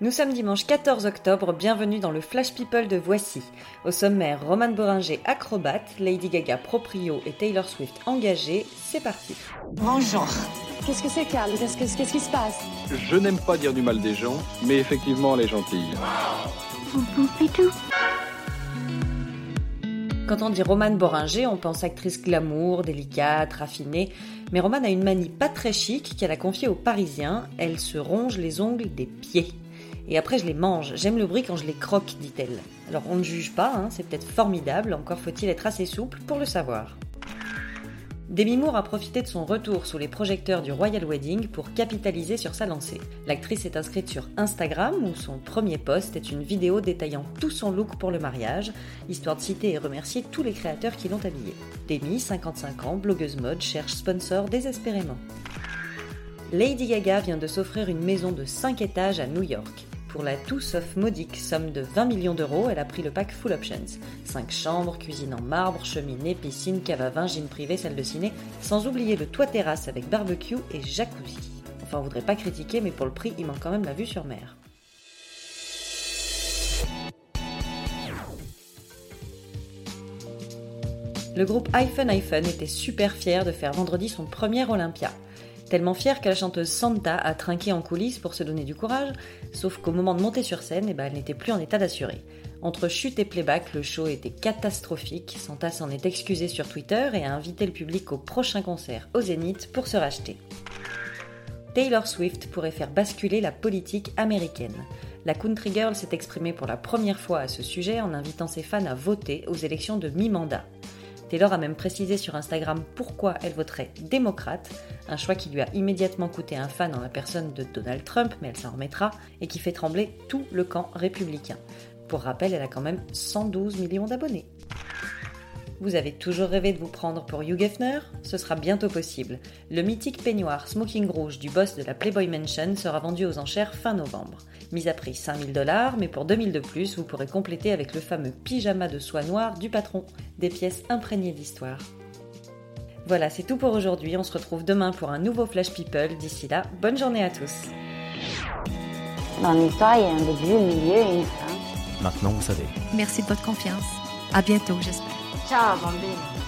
Nous sommes dimanche 14 octobre, bienvenue dans le Flash People de Voici. Au sommaire, Roman Boringer acrobate, Lady Gaga proprio et Taylor Swift engagée. C'est parti. Bonjour. Qu'est-ce que c'est, Carl Qu'est-ce qu'est-ce qui se passe? Je n'aime pas dire du mal des gens, mais effectivement, elle est gentille. Quand on dit Romane Boringer, on pense actrice glamour, délicate, raffinée. Mais Romane a une manie pas très chic qu'elle a confiée aux Parisiens. Elle se ronge les ongles des pieds. Et après, je les mange. J'aime le bruit quand je les croque, dit-elle. Alors, on ne juge pas, hein, c'est peut-être formidable, encore faut-il être assez souple pour le savoir. Demi Moore a profité de son retour sous les projecteurs du Royal Wedding pour capitaliser sur sa lancée. L'actrice est inscrite sur Instagram où son premier post est une vidéo détaillant tout son look pour le mariage, histoire de citer et remercier tous les créateurs qui l'ont habillée. Demi, 55 ans, blogueuse mode, cherche sponsor désespérément. Lady Gaga vient de s'offrir une maison de 5 étages à New York. Pour la tout sauf modique somme de 20 millions d'euros, elle a pris le pack Full Options. 5 chambres, cuisine en marbre, cheminée, piscine, cave à vin, gym privé, salle de ciné, sans oublier le toit terrasse avec barbecue et jacuzzi. Enfin, on voudrait pas critiquer, mais pour le prix, il manque quand même la vue sur mer. Le groupe iPhone iPhone était super fier de faire vendredi son premier Olympia. Tellement fière que la chanteuse Santa a trinqué en coulisses pour se donner du courage, sauf qu'au moment de monter sur scène, eh ben, elle n'était plus en état d'assurer. Entre chute et playback, le show était catastrophique. Santa s'en est excusée sur Twitter et a invité le public au prochain concert au Zénith pour se racheter. Taylor Swift pourrait faire basculer la politique américaine. La Country Girl s'est exprimée pour la première fois à ce sujet en invitant ses fans à voter aux élections de mi-mandat. Taylor a même précisé sur Instagram pourquoi elle voterait démocrate, un choix qui lui a immédiatement coûté un fan en la personne de Donald Trump, mais elle s'en remettra, et qui fait trembler tout le camp républicain. Pour rappel, elle a quand même 112 millions d'abonnés. Vous avez toujours rêvé de vous prendre pour Hugh Hefner Ce sera bientôt possible. Le mythique peignoir smoking rouge du boss de la Playboy Mansion sera vendu aux enchères fin novembre. Mise à prix 5000 dollars, mais pour 2000 de plus, vous pourrez compléter avec le fameux pyjama de soie noire du patron. Des pièces imprégnées d'histoire. Voilà, c'est tout pour aujourd'hui. On se retrouve demain pour un nouveau Flash People. D'ici là, bonne journée à tous. Dans l'histoire, il y a un début, un milieu et une fin. Maintenant, vous savez. Merci de votre confiance. À bientôt, j'espère. Ciao, bambini.